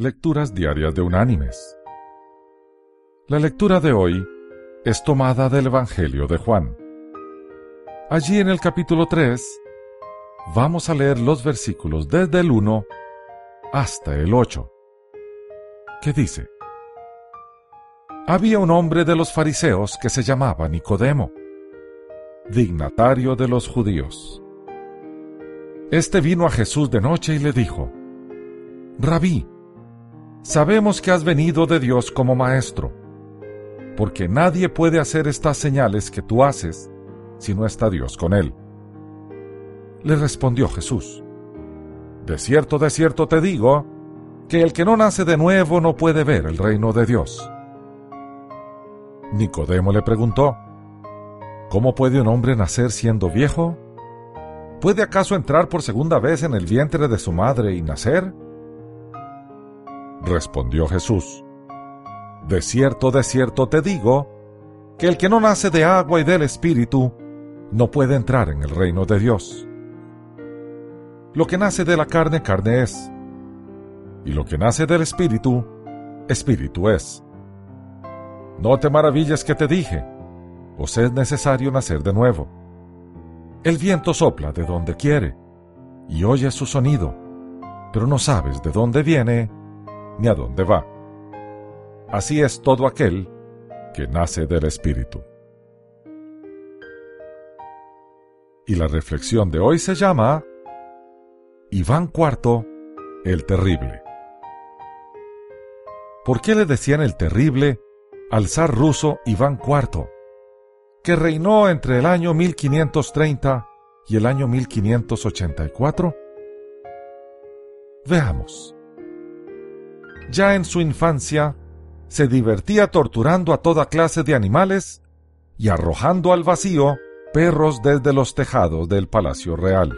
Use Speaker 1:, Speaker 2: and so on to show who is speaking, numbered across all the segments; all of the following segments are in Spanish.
Speaker 1: Lecturas Diarias de Unánimes. La lectura de hoy es tomada del Evangelio de Juan. Allí en el capítulo 3 vamos a leer los versículos desde el 1 hasta el 8, que dice, Había un hombre de los fariseos que se llamaba Nicodemo, dignatario de los judíos. Este vino a Jesús de noche y le dijo, Rabí, Sabemos que has venido de Dios como maestro, porque nadie puede hacer estas señales que tú haces si no está Dios con él. Le respondió Jesús, De cierto, de cierto te digo, que el que no nace de nuevo no puede ver el reino de Dios. Nicodemo le preguntó, ¿Cómo puede un hombre nacer siendo viejo? ¿Puede acaso entrar por segunda vez en el vientre de su madre y nacer? Respondió Jesús, De cierto, de cierto te digo, que el que no nace de agua y del Espíritu, no puede entrar en el reino de Dios. Lo que nace de la carne, carne es, y lo que nace del Espíritu, Espíritu es. No te maravilles que te dije, os es necesario nacer de nuevo. El viento sopla de donde quiere, y oyes su sonido, pero no sabes de dónde viene ni a dónde va. Así es todo aquel que nace del Espíritu. Y la reflexión de hoy se llama Iván IV el Terrible. ¿Por qué le decían el Terrible al zar ruso Iván IV, que reinó entre el año 1530 y el año 1584? Veamos ya en su infancia, se divertía torturando a toda clase de animales y arrojando al vacío perros desde los tejados del Palacio Real.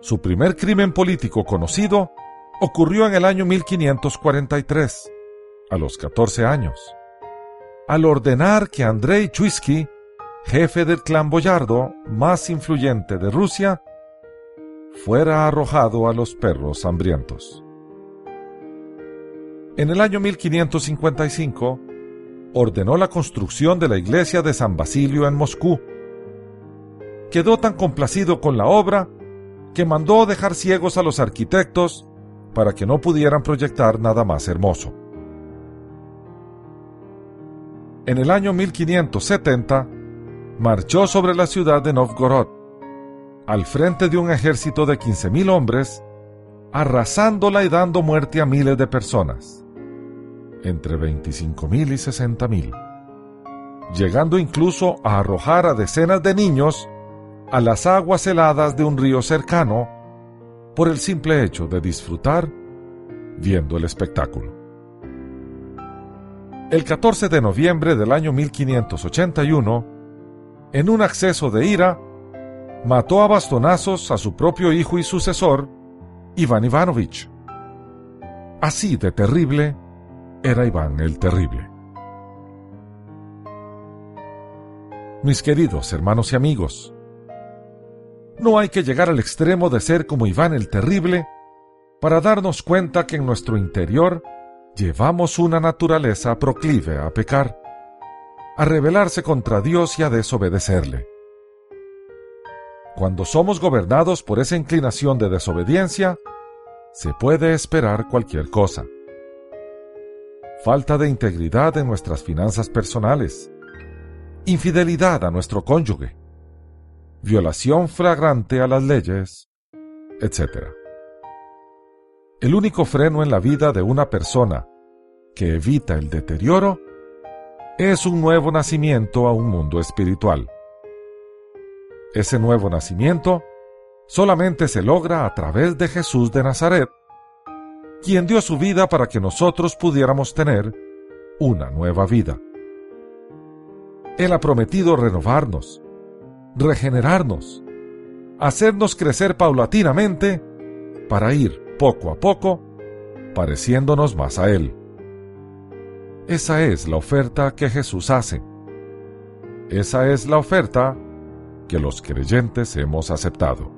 Speaker 1: Su primer crimen político conocido ocurrió en el año 1543, a los 14 años, al ordenar que Andrei Chuisky, jefe del clan boyardo más influyente de Rusia, fuera arrojado a los perros hambrientos. En el año 1555, ordenó la construcción de la iglesia de San Basilio en Moscú. Quedó tan complacido con la obra que mandó dejar ciegos a los arquitectos para que no pudieran proyectar nada más hermoso. En el año 1570, marchó sobre la ciudad de Novgorod, al frente de un ejército de 15.000 hombres, arrasándola y dando muerte a miles de personas entre 25.000 y 60.000, llegando incluso a arrojar a decenas de niños a las aguas heladas de un río cercano por el simple hecho de disfrutar viendo el espectáculo. El 14 de noviembre del año 1581, en un acceso de ira, mató a bastonazos a su propio hijo y sucesor, Iván Ivanovich. Así de terrible era Iván el Terrible. Mis queridos hermanos y amigos, no hay que llegar al extremo de ser como Iván el Terrible para darnos cuenta que en nuestro interior llevamos una naturaleza proclive a pecar, a rebelarse contra Dios y a desobedecerle. Cuando somos gobernados por esa inclinación de desobediencia, se puede esperar cualquier cosa falta de integridad en nuestras finanzas personales, infidelidad a nuestro cónyuge, violación flagrante a las leyes, etc. El único freno en la vida de una persona que evita el deterioro es un nuevo nacimiento a un mundo espiritual. Ese nuevo nacimiento solamente se logra a través de Jesús de Nazaret, quien dio su vida para que nosotros pudiéramos tener una nueva vida. Él ha prometido renovarnos, regenerarnos, hacernos crecer paulatinamente para ir poco a poco pareciéndonos más a Él. Esa es la oferta que Jesús hace. Esa es la oferta que los creyentes hemos aceptado.